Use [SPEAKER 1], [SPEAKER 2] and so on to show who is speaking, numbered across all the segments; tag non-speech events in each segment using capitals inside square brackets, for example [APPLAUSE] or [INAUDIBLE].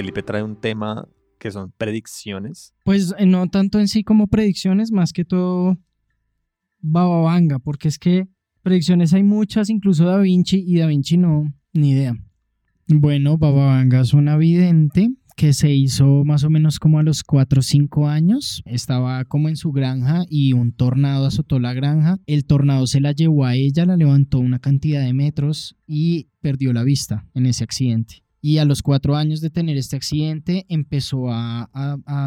[SPEAKER 1] Felipe trae un tema que son predicciones.
[SPEAKER 2] Pues eh, no tanto en sí como predicciones, más que todo bababanga, porque es que predicciones hay muchas, incluso Da Vinci, y Da Vinci no, ni idea. Bueno, bababanga es una vidente que se hizo más o menos como a los 4 o 5 años. Estaba como en su granja y un tornado azotó la granja. El tornado se la llevó a ella, la levantó una cantidad de metros y perdió la vista en ese accidente. Y a los cuatro años de tener este accidente empezó a,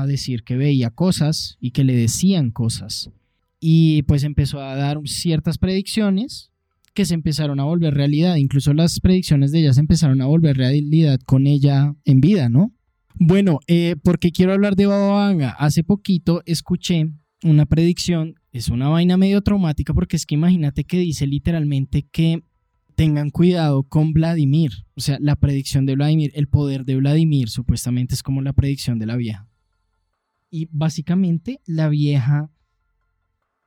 [SPEAKER 2] decir que veía cosas y que le decían cosas. Y pues empezó a dar ciertas predicciones que se empezaron a volver realidad. Incluso las predicciones de ella se empezaron a volver realidad con ella en vida, ¿no? Bueno, eh, porque quiero hablar de Baba Vanga. Hace poquito escuché una predicción, es una vaina medio traumática porque es que imagínate que dice literalmente que tengan cuidado con Vladimir. O sea, la predicción de Vladimir, el poder de Vladimir supuestamente es como la predicción de la vieja. Y básicamente la vieja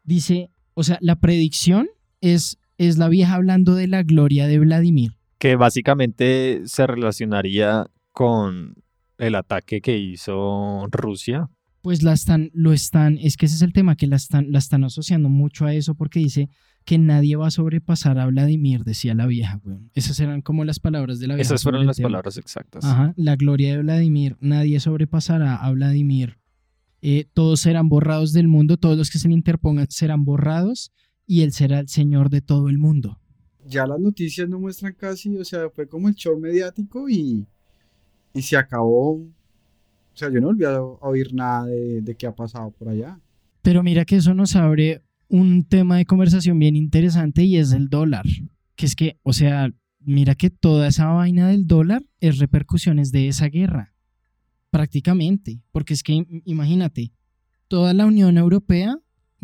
[SPEAKER 2] dice, o sea, la predicción es, es la vieja hablando de la gloria de Vladimir.
[SPEAKER 1] Que básicamente se relacionaría con el ataque que hizo Rusia.
[SPEAKER 2] Pues la están, lo están, es que ese es el tema, que la están, la están asociando mucho a eso porque dice que nadie va a sobrepasar a Vladimir, decía la vieja, güey. Esas eran como las palabras de la vieja.
[SPEAKER 1] Esas fueron las palabras exactas.
[SPEAKER 2] Ajá, la gloria de Vladimir, nadie sobrepasará a Vladimir. Eh, todos serán borrados del mundo, todos los que se le interpongan serán borrados y él será el Señor de todo el mundo.
[SPEAKER 3] Ya las noticias no muestran casi, o sea, fue como el show mediático y, y se acabó. O sea, yo no volví a oír nada de, de qué ha pasado por allá.
[SPEAKER 2] Pero mira que eso nos abre un tema de conversación bien interesante y es el dólar. Que es que, o sea, mira que toda esa vaina del dólar es repercusiones de esa guerra. Prácticamente. Porque es que, imagínate, toda la Unión Europea,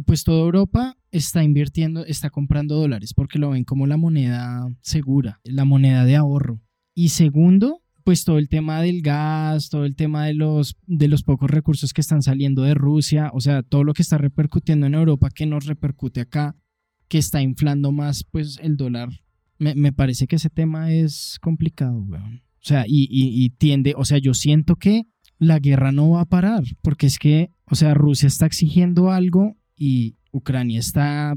[SPEAKER 2] pues toda Europa está invirtiendo, está comprando dólares porque lo ven como la moneda segura, la moneda de ahorro. Y segundo, pues todo el tema del gas, todo el tema de los, de los pocos recursos que están saliendo de Rusia, o sea, todo lo que está repercutiendo en Europa que nos repercute acá, que está inflando más pues el dólar. Me, parece que ese tema es complicado, weón. O sea, y, y, tiende, o sea, yo siento que la guerra no va a parar, porque es que, o sea, Rusia está exigiendo algo y Ucrania está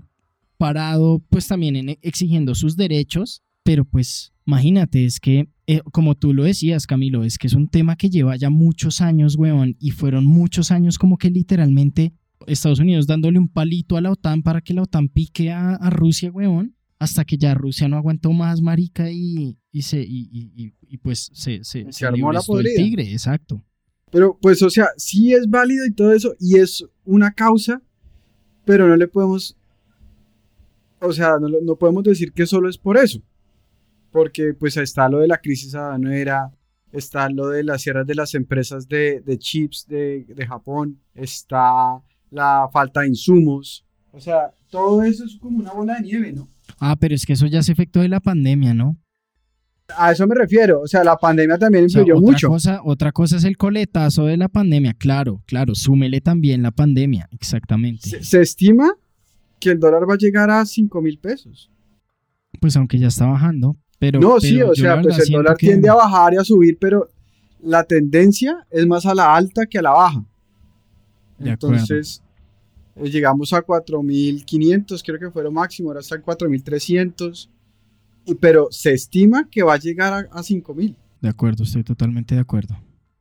[SPEAKER 2] parado pues también en exigiendo sus derechos, pero pues imagínate, es que eh, como tú lo decías, Camilo, es que es un tema que lleva ya muchos años, weón, y fueron muchos años como que literalmente Estados Unidos dándole un palito a la OTAN para que la OTAN pique a, Rusia, weón, hasta que ya Rusia no aguantó más, marica, y, y se, y, y, pues se, se,
[SPEAKER 3] se, armó la
[SPEAKER 2] el tigre, exacto.
[SPEAKER 3] Pero pues, o sea, sí es válido y todo eso, y es una causa, pero no le podemos, o sea, no, no podemos decir que solo es por eso porque pues está lo de la crisis aduanera, está lo de las cierres de las empresas de, chips de, de, Japón, está la falta de insumos, o sea, todo eso es como una bola de nieve, ¿no?
[SPEAKER 2] Ah, pero es que eso ya se efecto de la pandemia, ¿no?
[SPEAKER 3] A eso me refiero, o sea, la pandemia también influyó mucho.
[SPEAKER 2] Cosa, otra cosa es el coletazo de la pandemia, claro, claro, súmele también la pandemia, exactamente.
[SPEAKER 3] Se, se estima que el dólar va a llegar a 5 mil pesos.
[SPEAKER 2] Pues aunque ya está bajando
[SPEAKER 3] no, sí, o sea, pues el dólar tiende a bajar y a subir, pero la tendencia es más a la alta que a la baja. Entonces, eh, llegamos a 4.500, creo que fue lo máximo, ahora está en 4.300, pero se estima que va a llegar a, a 5.000.
[SPEAKER 2] De acuerdo, estoy totalmente de acuerdo.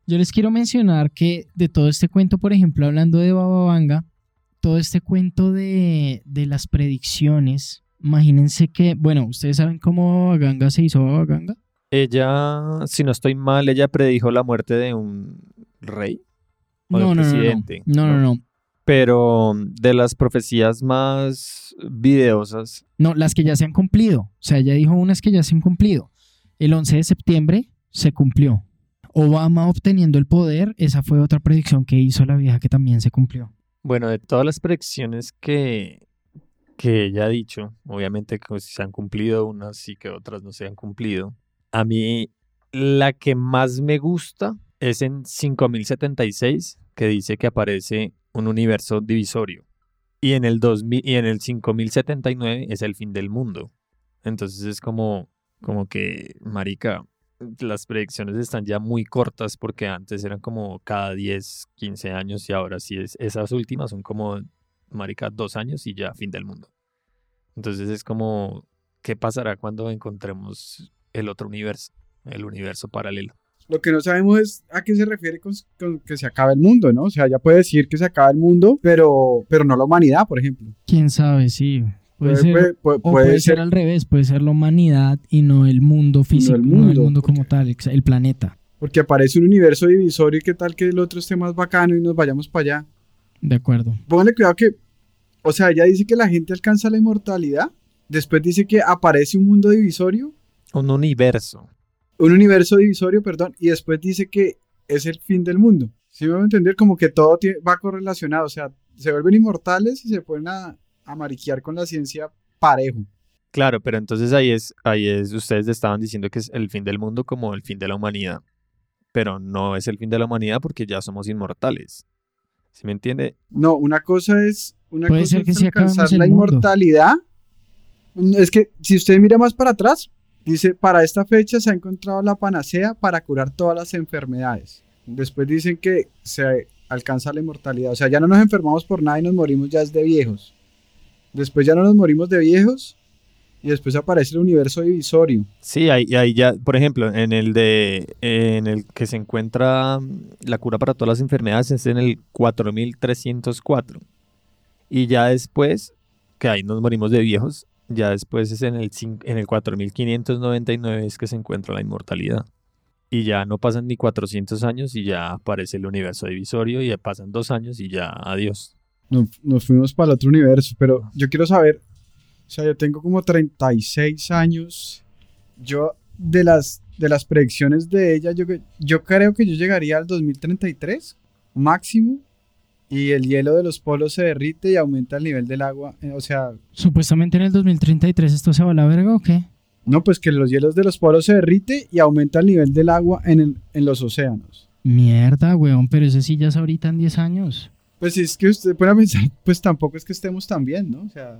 [SPEAKER 2] Yo les quiero mencionar que de todo este cuento, por ejemplo, hablando de Bababanga, todo este cuento de, de las predicciones Imagínense que, bueno, ¿ustedes saben cómo Ganga se hizo Ganga?
[SPEAKER 1] Ella, si no estoy mal, ella predijo la muerte de un rey o no, de un presidente.
[SPEAKER 2] No no, no,
[SPEAKER 1] Pero de las profecías más videosas.
[SPEAKER 2] No, las que ya se han cumplido. O sea, ella dijo unas que ya se han cumplido. El 11 de septiembre se cumplió. Obama obteniendo el poder, esa fue otra predicción que hizo la vieja que también se cumplió.
[SPEAKER 1] Bueno, de todas las predicciones que, que ella ha dicho, obviamente que se han cumplido unas y que otras no se han cumplido. A mí la que más me gusta es en 5076, que dice que aparece un universo divisorio. Y en el 2000 y en el 5079 es el fin del mundo. Entonces es como como que marica, las predicciones están ya muy cortas porque antes eran como cada 10, 15 años y ahora sí es, esas últimas son como, marica, dos años y ya fin del mundo. Entonces es como, ¿qué pasará cuando encontremos el otro universo, el universo paralelo?
[SPEAKER 3] Lo que no sabemos es a qué se refiere con, con que se acabe el mundo, ¿no? O sea, ya puede decir que se acaba el mundo, pero, pero no la humanidad, por ejemplo.
[SPEAKER 2] Quién sabe, sí. Puede,
[SPEAKER 3] Puede-
[SPEAKER 2] ser,
[SPEAKER 3] puede- puede-
[SPEAKER 2] o
[SPEAKER 3] puede
[SPEAKER 2] ser
[SPEAKER 3] ser-
[SPEAKER 2] al revés, puede ser la humanidad y no el mundo físico, no el
[SPEAKER 3] mundo,
[SPEAKER 2] mundo, como
[SPEAKER 3] porque-
[SPEAKER 2] tal, el planeta.
[SPEAKER 3] Porque aparece un universo divisorio y qué tal que el otro esté más bacano y nos vayamos para allá.
[SPEAKER 2] De acuerdo.
[SPEAKER 3] Póngale cuidado que, o sea, ella dice que la gente alcanza la inmortalidad, después dice que aparece un mundo divisorio,
[SPEAKER 1] Un universo.
[SPEAKER 3] un universo divisorio, perdón, y después dice que es el fin del mundo. ¿Sí me van a entender? Como que todo va correlacionado, o sea, se vuelven inmortales y se ponen a, a mariquear con la ciencia parejo.
[SPEAKER 1] Claro, pero entonces ahí es, ahí es, ustedes estaban diciendo que es el fin del mundo como el fin de la humanidad. Pero no es el fin de la humanidad porque ya somos inmortales. ¿Sí me entiende?
[SPEAKER 3] No, una cosa es, una
[SPEAKER 2] Puede
[SPEAKER 3] cosa
[SPEAKER 2] ser
[SPEAKER 3] es
[SPEAKER 2] que acabemos
[SPEAKER 3] alcanzar la
[SPEAKER 2] mundo.
[SPEAKER 3] inmortalidad. Es que si usted mira más para atrás, dice, para esta fecha se ha encontrado la panacea para curar todas las enfermedades. Después dicen que se alcanza la inmortalidad. O sea, ya no nos enfermamos por nada y nos morimos ya es de viejos. Después ya no nos morimos de viejos y después aparece el universo divisorio.
[SPEAKER 1] Sí, ahí, ahí ya, por ejemplo, en el de en el que se encuentra mm, la cura para todas las enfermedades es en el 4304. Y ya después, que ahí nos morimos de viejos, ya después es en el, en el 4599 es que se encuentra la inmortalidad. Y ya no pasan ni 400 años y ya aparece el universo divisorio y ya pasan dos años y ya adiós.
[SPEAKER 3] Nos, nos fuimos para el otro universo, pero yo quiero saber, o sea, yo tengo como 36 años, yo de las, de las predicciones de ella, yo, yo creo que yo llegaría al 2033 máximo y el hielo de los polos se derrite y aumenta el nivel del agua, eh, o sea,
[SPEAKER 2] Supuestamente en el 2033 esto se va a la verga o qué?
[SPEAKER 3] no, pues que los hielos de los polos se derrite y aumenta el nivel del agua en, el- en los océanos.
[SPEAKER 2] Mierda, weón, pero ese sí ya es ahorita en 10 años.
[SPEAKER 3] Pues si es que usted puede pensar, [LAUGHS] pues tampoco es que estemos tan bien, ¿no? O sea,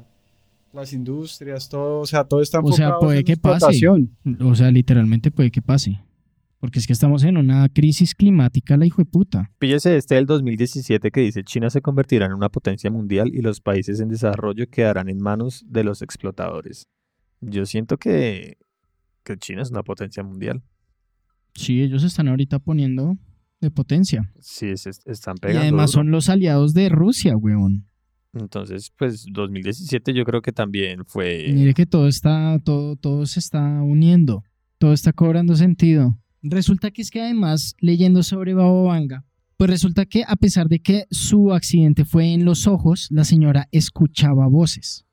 [SPEAKER 3] las industrias, todo, o sea, todo está
[SPEAKER 2] O sea,
[SPEAKER 3] enfocado
[SPEAKER 2] puede
[SPEAKER 3] en
[SPEAKER 2] que pase.
[SPEAKER 3] explotación.
[SPEAKER 2] O sea, literalmente puede que pase. Porque es que estamos en una crisis climática, la hijo de puta.
[SPEAKER 1] Píllese este del 2017 que dice China se convertirá en una potencia mundial y los países en desarrollo quedarán en manos de los explotadores. Yo siento que, que China es una potencia mundial.
[SPEAKER 2] Sí, ellos se están ahorita poniendo de potencia.
[SPEAKER 1] Sí, se están
[SPEAKER 2] Y
[SPEAKER 1] pegando.
[SPEAKER 2] además
[SPEAKER 1] duro.
[SPEAKER 2] son los aliados de Rusia, weón.
[SPEAKER 1] Entonces, pues 2017 yo creo que también fue...
[SPEAKER 2] Mire que todo está, todo, todo se está uniendo. Todo está cobrando sentido. Resulta que es que además, leyendo sobre Babo Vanga, pues resulta que a pesar de que su accidente fue en los ojos, la señora escuchaba voces,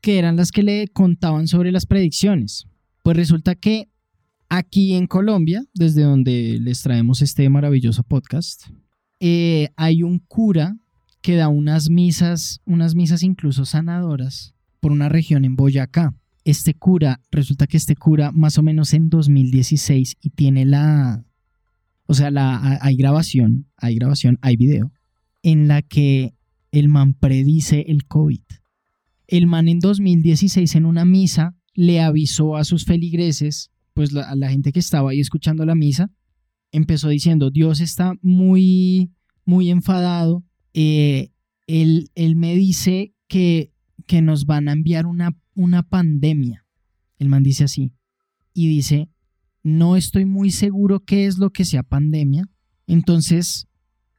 [SPEAKER 2] que eran las que le contaban sobre las predicciones. Pues resulta que aquí en Colombia, desde donde les traemos este maravilloso podcast, eh, hay un cura que da unas misas, unas misas incluso sanadoras por una región en Boyacá. Este cura, resulta que este cura más o menos en 2016 y tiene la, o sea, la, ha- hay grabación, hay grabación, hay video, en la que el man predice el COVID. El man en 2016 en una misa le avisó a sus feligreses, pues la- a la gente que estaba ahí escuchando la misa, empezó diciendo, Dios está muy, muy enfadado, eh, él, él me dice que, que nos van a enviar una, una pandemia. El man dice así. Y dice, no estoy muy seguro qué es lo que sea pandemia. Entonces,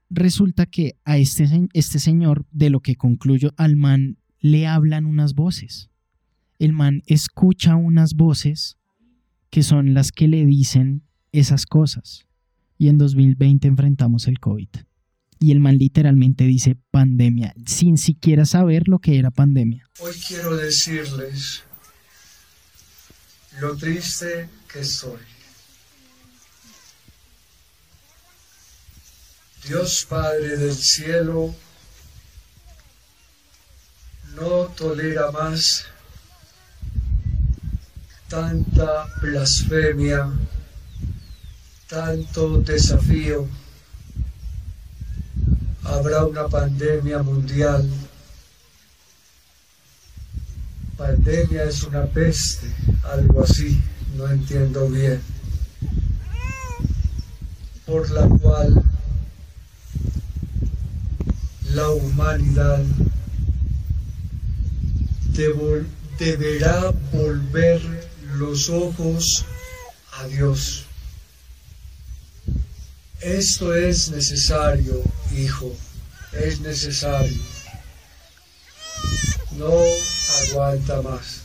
[SPEAKER 2] resulta que a este, este señor, de lo que concluyo, al man le hablan unas voces. El man escucha unas voces que son las que le dicen esas cosas. Y en 2020 enfrentamos el COVID. Y el man literalmente dice pandemia, sin siquiera saber lo que era pandemia.
[SPEAKER 4] Hoy quiero decirles lo triste que estoy. Dios Padre del cielo no tolera más tanta blasfemia, tanto desafío. Habrá una pandemia mundial pandemia es una peste, algo así, no entiendo bien. por la cual la humanidad deberá volver los ojos a Dios. Esto es necesario, hijo, es necesario. No aguanta más.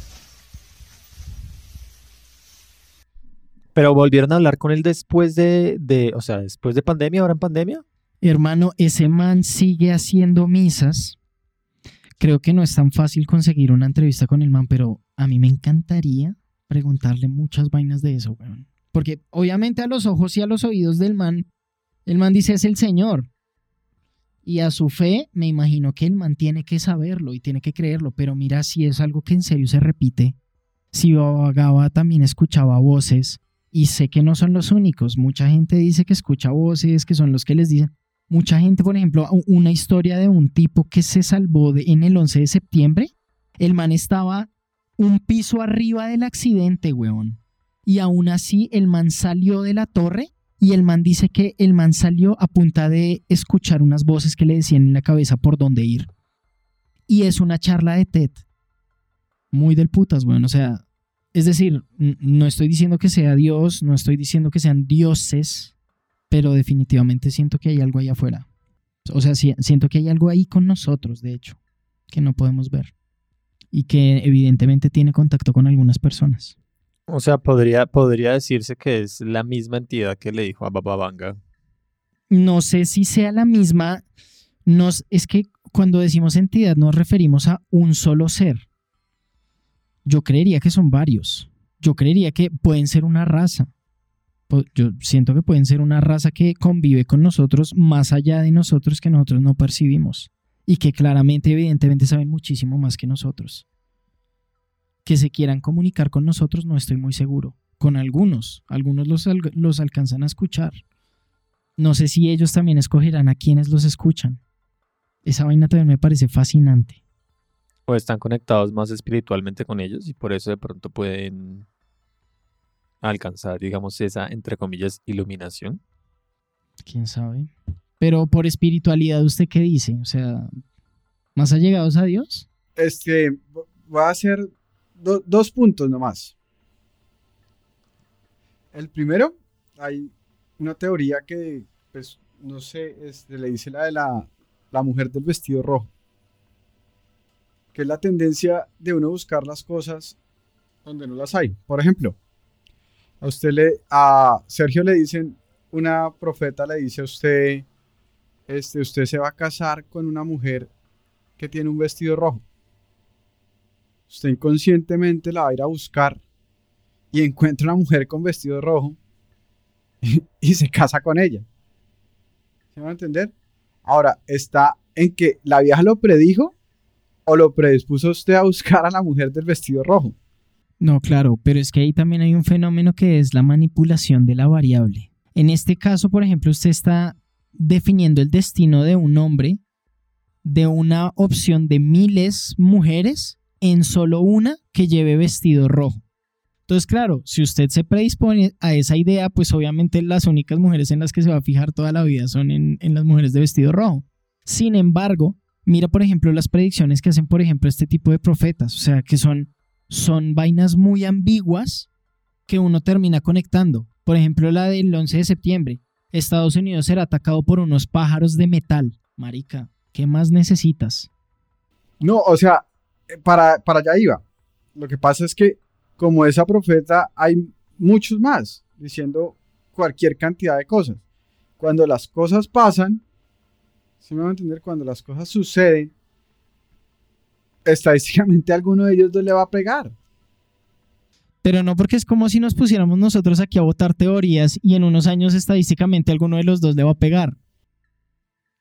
[SPEAKER 1] Pero volvieron a hablar con él después de, de, o sea, después de pandemia, ahora en pandemia.
[SPEAKER 2] Hermano, ese man sigue haciendo misas. Creo que no es tan fácil conseguir una entrevista con el man, pero a mí me encantaría preguntarle muchas vainas de eso, weón. Porque obviamente a los ojos y a los oídos del man, el man dice es el Señor. Y a su fe, me imagino que el man tiene que saberlo y tiene que creerlo, pero mira si es algo que en serio se repite. Si Baba Gaba también escuchaba voces, y sé que no son los únicos, mucha gente dice que escucha voces, que son los que les dicen, Mucha gente, por ejemplo, una historia de un tipo que se salvó de- en el 11 de septiembre. El man estaba un piso arriba del accidente, weón. Y aún así, el man salió de la torre y el man dice que el man salió a punta de escuchar unas voces que le decían en la cabeza por dónde ir. Y es una charla de TED. Muy del putas, weón. O sea, es decir, no estoy diciendo que sea Dios, no estoy diciendo que sean dioses, pero definitivamente siento que hay algo ahí afuera. O sea, siento que hay algo ahí con nosotros, de hecho, que no podemos ver. Y que evidentemente tiene contacto con algunas personas.
[SPEAKER 1] O sea, podría, podría decirse que es la misma entidad que le dijo a Baba Vanga.
[SPEAKER 2] No sé si sea la misma. Nos, es que cuando decimos entidad nos referimos a un solo ser. Yo creería que son varios. Yo creería que pueden ser una raza. Yo siento que pueden ser una raza que convive con nosotros más allá de nosotros que nosotros no percibimos. Y que claramente, evidentemente, saben muchísimo más que nosotros. Que se quieran comunicar con nosotros, no estoy muy seguro. Con algunos. Algunos los, los alcanzan a escuchar. No sé si ellos también escogerán a quienes los escuchan. Esa vaina también me parece fascinante.
[SPEAKER 1] O están conectados más espiritualmente con ellos y por eso de pronto pueden alcanzar, digamos, esa, entre comillas, iluminación.
[SPEAKER 2] ¿Quién sabe? Pero por espiritualidad, ¿usted qué dice? O sea, ¿más allegados a Dios?
[SPEAKER 3] Este, voy a hacer do- dos puntos nomás. El primero, hay una teoría que, pues, no sé, este, le dice la de la, la mujer del vestido rojo, que es la tendencia de uno buscar las cosas donde no las hay. Por ejemplo, a usted le, a Sergio le dicen, una profeta le dice a usted, este, usted se va a casar con una mujer que tiene un vestido rojo. Usted inconscientemente la va a ir a buscar y encuentra una mujer con vestido rojo [LAUGHS] y se casa con ella. ¿Se van a entender? Ahora, está en que la vieja lo predijo o lo predispuso usted a buscar a la mujer del vestido rojo.
[SPEAKER 2] No, claro, pero es que ahí también hay un fenómeno que es la manipulación de la variable. En este caso, por ejemplo, usted está definiendo el destino de un hombre de una opción de miles mujeres en solo una que lleve vestido rojo. Entonces, claro, si usted se predispone a esa idea, pues obviamente las únicas mujeres en las que se va a fijar toda la vida son en, en las mujeres de vestido rojo. Sin embargo, mira, por ejemplo, las predicciones que hacen, por ejemplo, este tipo de profetas, o sea, que son, son vainas muy ambiguas que uno termina conectando. Por ejemplo, la del 11 de septiembre. Estados Unidos será atacado por unos pájaros de metal. Marica, ¿qué más necesitas?
[SPEAKER 3] No, o sea, para, para allá iba. Lo que pasa es que como esa profeta hay muchos más diciendo cualquier cantidad de cosas. Cuando las cosas pasan, si me van a entender, cuando las cosas suceden, estadísticamente [LAUGHS] alguno de ellos no le va a pegar.
[SPEAKER 2] Pero no porque es como si nos pusiéramos nosotros aquí a votar teorías y en unos años estadísticamente alguno de los dos le va a pegar.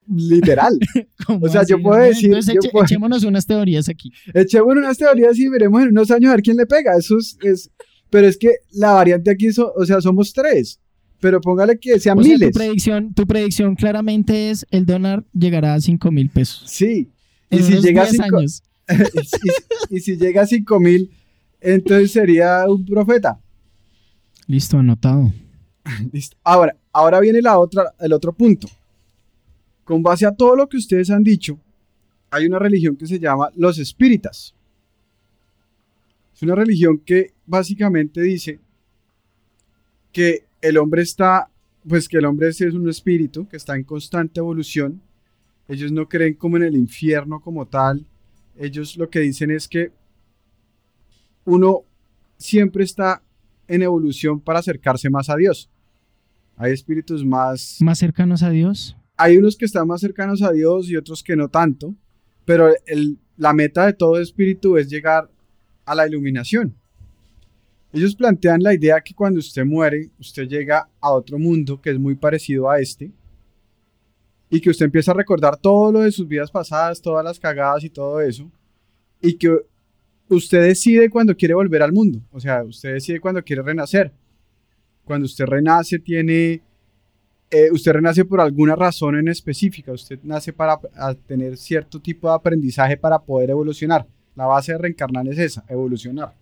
[SPEAKER 3] Literal. [LAUGHS]
[SPEAKER 2] ¿Cómo
[SPEAKER 3] O sea, yo puedo decir-
[SPEAKER 2] Entonces
[SPEAKER 3] yo
[SPEAKER 2] eche-
[SPEAKER 3] puedo-
[SPEAKER 2] echémonos unas teorías aquí.
[SPEAKER 3] Echemos unas teorías y veremos en unos años a ver quién le pega. Eso es, es- pero es que la variante aquí, so- o sea, somos tres. Pero póngale que sean
[SPEAKER 2] O sea,
[SPEAKER 3] miles.
[SPEAKER 2] tu predicción, tu predicción claramente es el dólar llegará a 5 mil pesos.
[SPEAKER 3] Sí. [LAUGHS] Y si, llega a
[SPEAKER 2] 10
[SPEAKER 3] cinco,
[SPEAKER 2] años.
[SPEAKER 3] y, si- y si llega a 5 mil, entonces sería un profeta.
[SPEAKER 2] Listo, anotado. [LAUGHS]
[SPEAKER 3] Listo. Ahora, ahora viene la otra, el otro punto. Con base a todo lo que ustedes han dicho, hay una religión que se llama los espíritas. Es una religión que básicamente dice que el hombre está, pues que el hombre es un espíritu que está en constante evolución. Ellos no creen como en el infierno como tal. Ellos lo que dicen es que uno siempre está en evolución para acercarse más a Dios. Hay espíritus más...
[SPEAKER 2] ¿Más cercanos a Dios?
[SPEAKER 3] Hay unos que están más cercanos a Dios y otros que no tanto, pero la meta de todo espíritu es llegar a la iluminación. Ellos plantean la idea que cuando usted muere, usted llega a otro mundo que es muy parecido a este, y que usted empieza a recordar todo lo de sus vidas pasadas, todas las cagadas y todo eso, y que usted decide cuando quiere volver al mundo, o sea, usted decide cuando quiere renacer. Cuando usted renace tiene, eh, usted renace por alguna razón en específica, usted nace para tener cierto tipo de aprendizaje para poder evolucionar. La base de reencarnar es esa, evolucionar.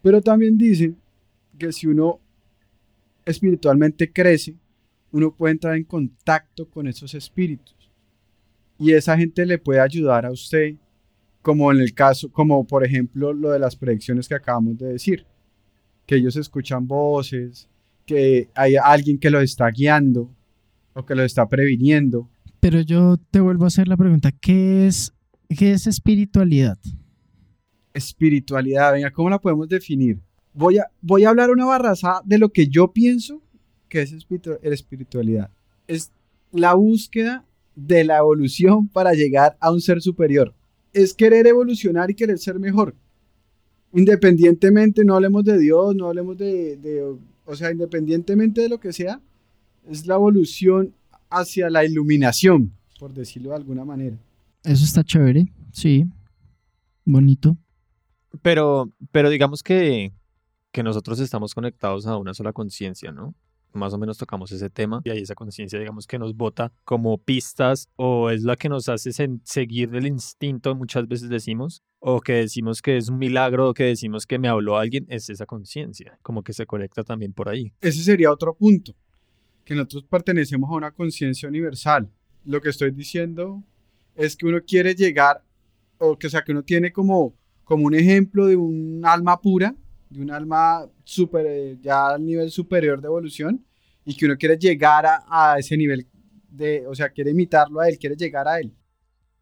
[SPEAKER 3] Pero también dicen que si uno espiritualmente crece, uno puede entrar en contacto con esos espíritus. Y esa gente le puede ayudar a usted como en el caso, como por ejemplo lo de las predicciones que acabamos de decir, que ellos escuchan voces, que hay alguien que los está guiando o que los está previniendo.
[SPEAKER 2] Pero yo te vuelvo a hacer la pregunta, ¿qué es, qué es espiritualidad?
[SPEAKER 3] Espiritualidad, venga, ¿cómo la podemos definir? Voy a, voy a hablar una barraza de lo que yo pienso que es espiritualidad. Es la búsqueda de la evolución para llegar a un ser superior es querer evolucionar y querer ser mejor. Independientemente, no hablemos de Dios, no hablemos de, o sea, independientemente de lo que sea, es la evolución hacia la iluminación, por decirlo de alguna manera.
[SPEAKER 2] Eso está chévere, sí, bonito.
[SPEAKER 1] Pero, pero digamos que, que nosotros estamos conectados a una sola conciencia, ¿no? Más o menos tocamos ese tema y ahí esa conciencia, digamos, que nos bota como pistas o es la que nos hace seguir el instinto, muchas veces decimos, o que decimos que es un milagro o que decimos que me habló alguien, es esa conciencia, como que se conecta también por ahí.
[SPEAKER 3] Ese sería otro punto, que nosotros pertenecemos a una conciencia universal. Lo que estoy diciendo es que uno quiere llegar, o que, sea, que uno tiene como, como un ejemplo de un alma pura, de un alma super, eh, ya al nivel superior de evolución y que uno quiere llegar a, ese nivel de, o sea, quiere imitarlo a él, quiere llegar a él.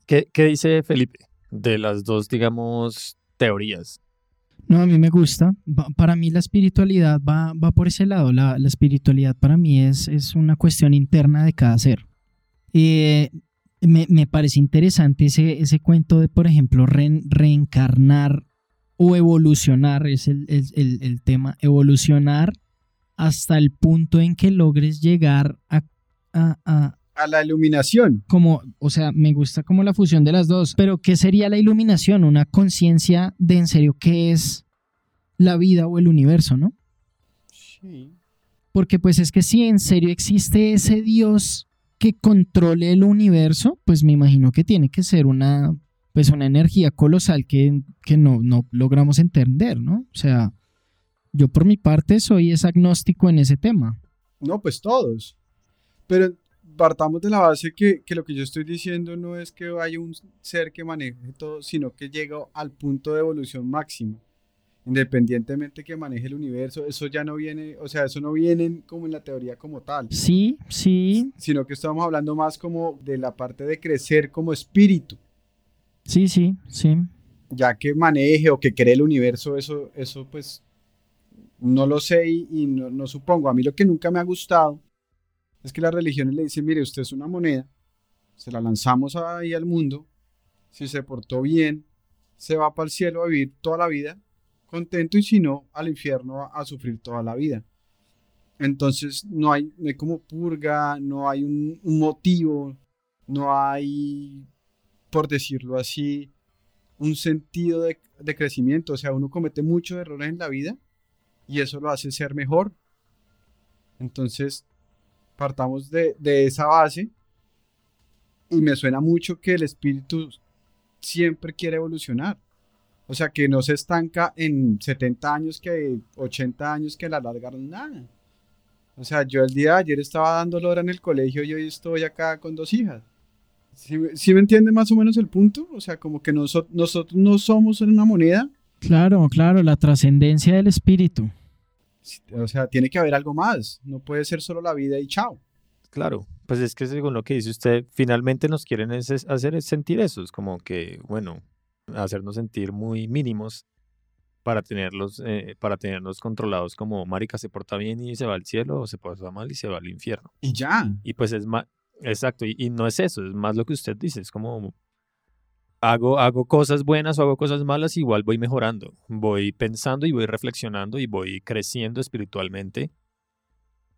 [SPEAKER 1] ¿Qué, qué dice Felipe de las dos, digamos, teorías?
[SPEAKER 2] No, a mí me gusta. Para mí la espiritualidad va, va por ese lado. La, la, espiritualidad para mí es, es una cuestión interna de cada ser. Eh, me, me, parece interesante ese, ese cuento de, por ejemplo, reencarnar o evolucionar, es el, el, el, tema, evolucionar hasta el punto en que logres llegar a, a, a,
[SPEAKER 3] a, la iluminación.
[SPEAKER 2] Como, o sea, me gusta como la fusión de las dos, pero ¿qué sería la iluminación? Una conciencia de en serio qué es la vida o el universo, ¿no?
[SPEAKER 3] Sí.
[SPEAKER 2] Porque pues es que si en serio existe ese Dios que controle el universo, pues me imagino que tiene que ser una pues una energía colosal que, que no, no logramos entender, ¿no? O sea, yo por mi parte soy es agnóstico en ese tema.
[SPEAKER 3] No, pues todos. Pero partamos de la base que, que, lo que yo estoy diciendo no es que haya un ser que maneje todo, sino que llega al punto de evolución máxima. Independientemente que maneje el universo, eso ya no viene, o sea, eso no viene como en la teoría como tal.
[SPEAKER 2] Sí, sí.
[SPEAKER 3] Sino que estamos hablando más como de la parte de crecer como espíritu.
[SPEAKER 2] Sí, sí, sí.
[SPEAKER 3] Ya que maneje o que cree el universo, eso, eso pues no lo sé y, no, supongo. A mí lo que nunca me ha gustado es que las religiones le dicen, mire, usted es una moneda, se la lanzamos ahí al mundo, si se portó bien, se va para el cielo a vivir toda la vida contento y si no, al infierno a, sufrir toda la vida. Entonces no hay, no hay como purga, no hay un motivo, no hay por decirlo así, un sentido de, crecimiento. O sea, uno comete muchos errores en la vida y eso lo hace ser mejor. Entonces, partamos de, esa base y me suena mucho que el espíritu siempre quiere evolucionar. O sea, que no se estanca en 70 años, que 80 años, que la alargaron nada. O sea, yo el día de ayer estaba dando hora en el colegio y hoy estoy acá con dos hijas. ¿Sí, me- sí me entiende más o menos el punto? O sea, como que noso- nosotros no somos una moneda.
[SPEAKER 2] Claro, claro, la trascendencia del espíritu.
[SPEAKER 3] O sea, tiene que haber algo más. No puede ser solo la vida y chao.
[SPEAKER 1] Claro, pues es que según lo que dice usted, finalmente nos quieren es- hacer es sentir eso, es como que, bueno, hacernos sentir muy mínimos para tenerlos, eh, para tenernos controlados como marica se porta bien y se va al cielo o se porta mal y se va al infierno.
[SPEAKER 3] Y ya.
[SPEAKER 1] Y pues es más, exacto, y, y no es eso, es más lo que usted dice, es como hago, hago cosas buenas o hago cosas malas, igual voy mejorando, voy pensando y voy reflexionando y voy creciendo espiritualmente,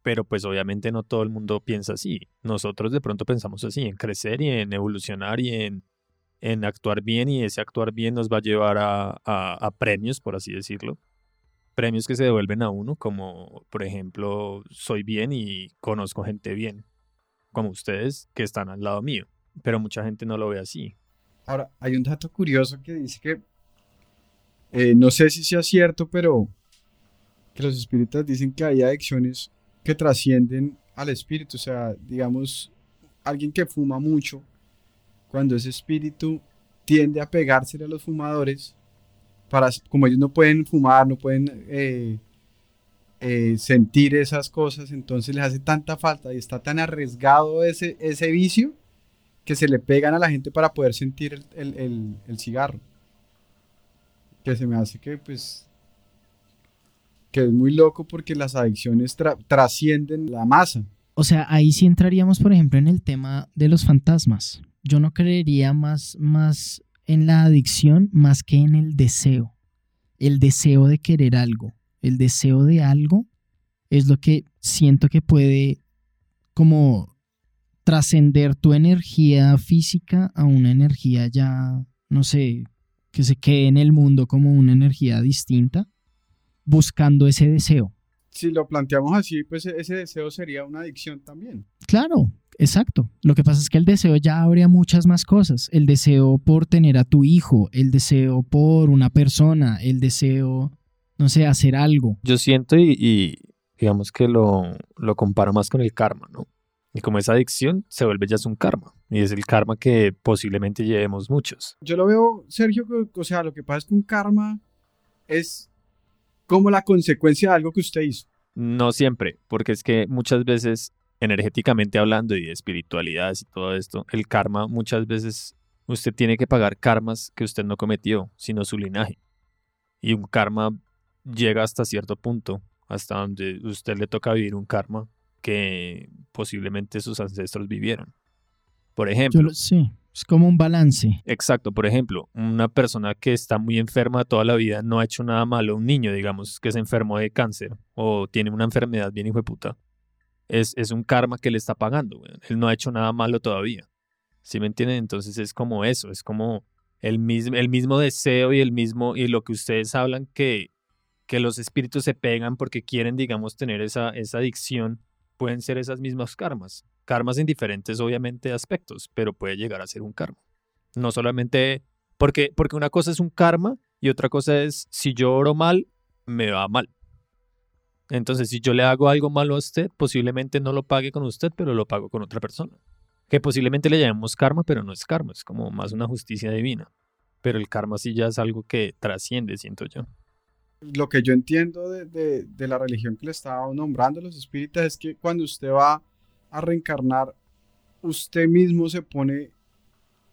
[SPEAKER 1] pero pues obviamente no todo el mundo piensa así. Nosotros de pronto pensamos así, en crecer y en evolucionar y en, en actuar bien y ese actuar bien nos va a llevar a, a- a premios, por así decirlo. Premios que se devuelven a uno, como por ejemplo, soy bien y conozco gente bien, como ustedes que están al lado mío, pero mucha gente no lo ve así.
[SPEAKER 3] Ahora, hay un dato curioso que dice que, eh, no sé si sea cierto, pero que los espíritas dicen que hay adicciones que trascienden al espíritu. O sea, digamos, alguien que fuma mucho, cuando ese espíritu tiende a pegársele a los fumadores, para, como ellos no pueden fumar, no pueden eh, eh, sentir esas cosas, entonces les hace tanta falta y está tan arriesgado ese, ese vicio que se le pegan a la gente para poder sentir el, el- el- cigarro. Que se me hace que, pues, que es muy loco porque las adicciones tra- trascienden la masa.
[SPEAKER 2] O sea, ahí sí entraríamos, por ejemplo, en el tema de los fantasmas. Yo no creería más, más en la adicción más que en el deseo. El deseo de querer algo. El deseo de algo es lo que siento que puede como trascender tu energía física a una energía ya, no sé, que se quede en el mundo como una energía distinta, buscando ese deseo.
[SPEAKER 3] Si lo planteamos así, pues e- ese deseo sería una adicción también.
[SPEAKER 2] Claro, exacto. Lo que pasa es que el deseo ya habría muchas más cosas. El deseo por tener a tu hijo, el deseo por una persona, el deseo, no sé, hacer algo.
[SPEAKER 1] Yo siento y, y digamos que lo, lo comparo más con el karma, ¿no? Y como esa adicción se vuelve ya es un karma. Y es el karma que posiblemente llevemos muchos.
[SPEAKER 3] Yo lo veo, Sergio, que- o sea, lo que pasa es que un karma es como la consecuencia de algo que usted hizo.
[SPEAKER 1] No siempre, porque es que muchas veces, energéticamente hablando y de espiritualidades y todo esto, el karma muchas veces usted tiene que pagar karmas que usted no cometió, sino su linaje. Y un karma llega hasta cierto punto, hasta donde usted le toca vivir un karma que posiblemente sus ancestros vivieron. Por ejemplo,
[SPEAKER 2] lo- sí, es como un balance.
[SPEAKER 1] Exacto, por ejemplo, una persona que está muy enferma toda la vida no ha hecho nada malo, un niño, digamos, que se enfermó de cáncer o tiene una enfermedad bien hijo de puta, es, es un karma que le está pagando, weón. Él no ha hecho nada malo todavía. ¿Sí me entienden? Entonces es como eso, es como el mismo, el mismo deseo y el mismo, y lo que ustedes hablan que, que los espíritus se pegan porque quieren, digamos, tener esa, esa adicción, pueden ser esas mismas karmas. Karmas en diferentes, obviamente, aspectos, pero puede llegar a ser un karma. No solamente porque, porque una cosa es un karma y otra cosa es si yo oro mal, me va mal. Entonces, si yo le hago algo malo a usted, posiblemente no lo pague con usted, pero lo pago con otra persona. Que posiblemente le llamemos karma, pero no es karma, es como más una justicia divina. Pero el karma sí ya es algo que trasciende, siento yo.
[SPEAKER 3] Lo que yo entiendo de, de- la religión que le estaba nombrando los espíritas es que cuando usted va a reencarnar, usted mismo se pone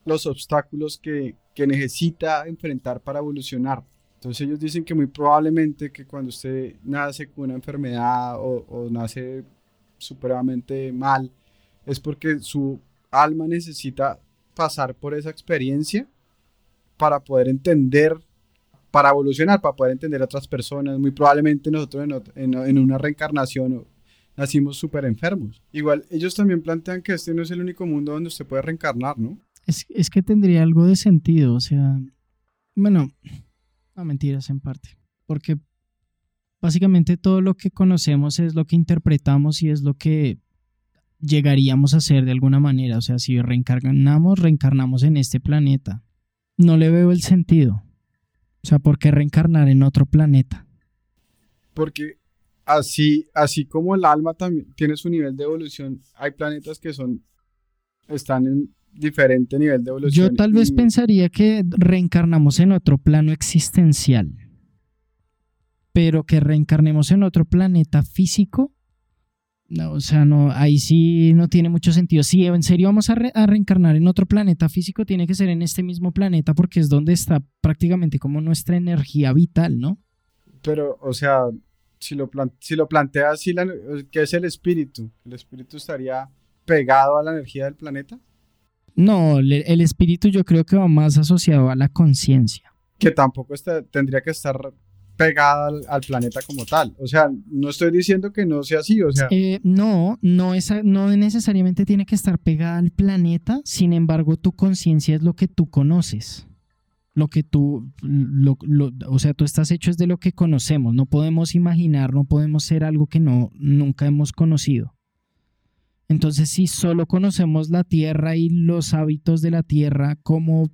[SPEAKER 3] los obstáculos que, que necesita enfrentar para evolucionar. Entonces ellos dicen que muy probablemente que cuando usted nace con una enfermedad o, o nace supremamente mal, es porque su alma necesita pasar por esa experiencia para poder entender, para evolucionar, para poder entender a otras personas. Muy probablemente nosotros en, una reencarnación nacimos súper enfermos. Igual, ellos también plantean que este no es el único mundo donde usted puede reencarnar, ¿no?
[SPEAKER 2] Es, es que tendría algo de sentido, o sea, bueno, no mentiras en parte, porque básicamente todo lo que conocemos es lo que interpretamos y es lo que llegaríamos a ser de alguna manera, o sea, si reencarnamos, reencarnamos en este planeta. No le veo el sentido. O sea, ¿por qué reencarnar en otro planeta?
[SPEAKER 3] Porque así, así como el alma también tiene su nivel de evolución, hay planetas que son, están en diferente nivel de evolución.
[SPEAKER 2] Yo tal vez
[SPEAKER 3] y-
[SPEAKER 2] pensaría que reencarnamos en otro plano existencial, pero que reencarnemos en otro planeta físico, no, o sea, no, ahí sí no tiene mucho sentido. Si en serio vamos a, re- a reencarnar en otro planeta físico, tiene que ser en este mismo planeta porque es donde está prácticamente como nuestra energía vital, ¿no?
[SPEAKER 3] Pero, o sea, si lo, si lo planteas así, la- ¿qué es el espíritu? ¿El espíritu estaría pegado a la energía del planeta?
[SPEAKER 2] No, le- el espíritu yo creo que va más asociado a la conciencia.
[SPEAKER 3] Que tampoco está- tendría que estar pegada al, planeta como tal. O sea, no estoy diciendo que no sea así, o sea,
[SPEAKER 2] Eh, no, no, es, no necesariamente tiene que estar pegada al planeta, sin embargo, tu conciencia es lo que tú conoces. Lo que tú, lo- lo- o sea, tú estás hecho es de lo que conocemos. No podemos imaginar, no podemos ser algo que no, nunca hemos conocido. Entonces, si solo conocemos la Tierra y los hábitos de la Tierra, ¿cómo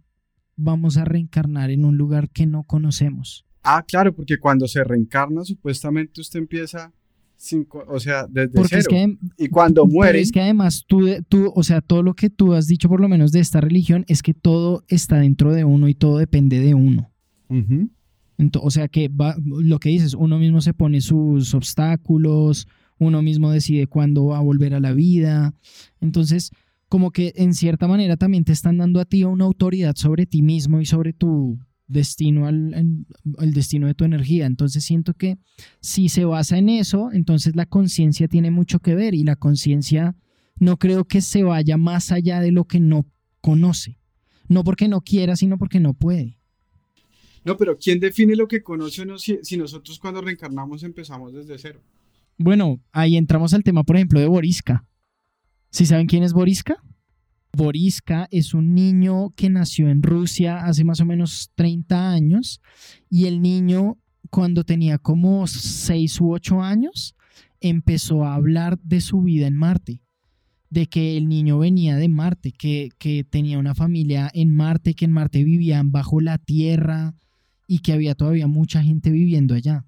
[SPEAKER 2] vamos a reencarnar en un lugar que no conocemos?
[SPEAKER 3] Ah, claro, porque cuando se reencarna, supuestamente usted empieza, sin co- o sea, desde
[SPEAKER 2] Porque
[SPEAKER 3] cero.
[SPEAKER 2] es que
[SPEAKER 3] y cuando
[SPEAKER 2] Pero
[SPEAKER 3] muere,
[SPEAKER 2] es que además tú, tú, o sea, todo lo que tú has dicho por lo menos de esta religión es que todo está dentro de uno y todo depende de uno.
[SPEAKER 3] Ujú.
[SPEAKER 2] Ento- o sea que va, lo que dices, uno mismo se pone sus obstáculos, uno mismo decide cuándo va a volver a la vida. Entonces, como que en cierta manera también te están dando a ti una autoridad sobre ti mismo y sobre tu destino, al, destino de tu energía. Entonces siento que si se basa en eso, entonces la conciencia tiene mucho que ver y la conciencia no creo que se vaya más allá de lo que no conoce. No porque no quiera, sino porque no puede.
[SPEAKER 3] No, pero ¿quién define lo que conoce o no si, si nosotros cuando reencarnamos empezamos desde cero?
[SPEAKER 2] Bueno, ahí entramos al tema, por ejemplo, de Boriska. ¿Sí saben quién es Boriska? Boriska es un niño que nació en Rusia hace más o menos 30 años y el niño cuando tenía como 6 u 8 años empezó a hablar de su vida en Marte, de que el niño venía de Marte, que, que tenía una familia en Marte, que en Marte vivían bajo la Tierra y que había todavía mucha gente viviendo allá.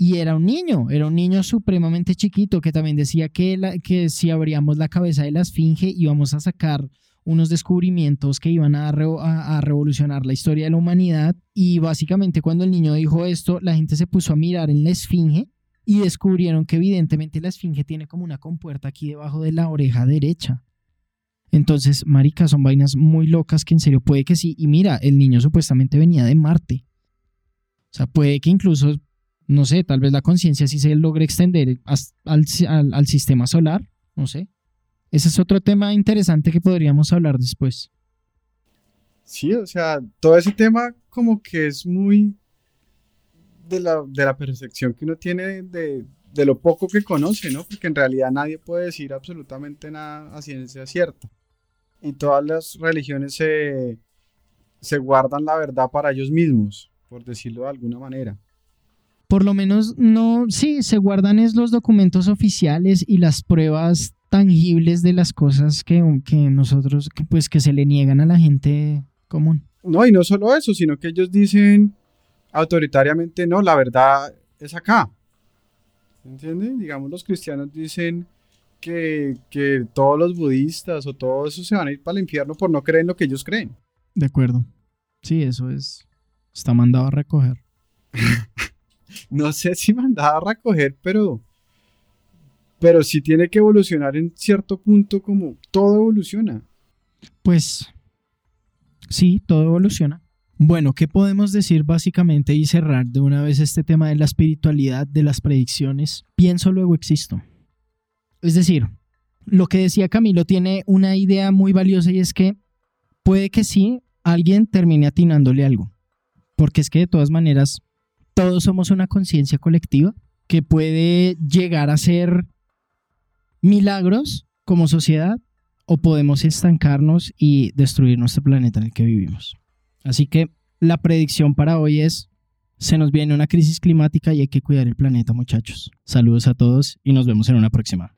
[SPEAKER 2] Y era un niño, era un niño supremamente chiquito que también decía que, que si abríamos la cabeza de la esfinge íbamos a sacar unos descubrimientos que iban a- a revolucionar la historia de la humanidad. Y básicamente cuando el niño dijo esto, la gente se puso a mirar en la esfinge y descubrieron que evidentemente la esfinge tiene como una compuerta aquí debajo de la oreja derecha. Entonces, marica, son vainas muy locas que en serio puede que sí. Y mira, el niño supuestamente venía de Marte. O sea, puede que incluso no sé, tal vez la conciencia sí se logre extender al, si- al- al sistema solar, no sé. Ese es otro tema interesante que podríamos hablar después.
[SPEAKER 3] Sí, o sea, todo ese tema como que es muy de la, de la percepción que uno tiene de, de lo poco que conoce, ¿no? Porque en realidad nadie puede decir absolutamente nada a ciencia cierta. Y todas las religiones se guardan la verdad para ellos mismos, por decirlo de alguna manera.
[SPEAKER 2] Por lo menos no, sí, se guardan es los documentos oficiales y las pruebas tangibles de las cosas que, que nosotros, que, pues que se le niegan a la gente común.
[SPEAKER 3] No, y no solo eso, sino que ellos dicen autoritariamente, no, la verdad es acá. ¿Entienden? Digamos, los cristianos dicen que, que todos los budistas o todos esos se van a ir para el infierno por no creer en lo que ellos creen.
[SPEAKER 2] De acuerdo. Sí, eso es. Está mandado a recoger. [LAUGHS]
[SPEAKER 3] No sé si mandada a recoger, pero, pero sí tiene que evolucionar en cierto punto como todo evoluciona.
[SPEAKER 2] Pues sí, todo evoluciona. Bueno, ¿qué podemos decir básicamente y cerrar de una vez este tema de la espiritualidad, de las predicciones? Pienso, luego existo. Es decir, lo que decía Camilo tiene una idea muy valiosa y es que puede que sí, alguien termine atinándole algo. Porque es que de todas maneras, todos somos una conciencia colectiva que puede llegar a ser milagros como sociedad o podemos estancarnos y destruir nuestro planeta en el que vivimos. Así que la predicción para hoy es, se nos viene una crisis climática y hay que cuidar el planeta muchachos. Saludos a todos y nos vemos en una próxima.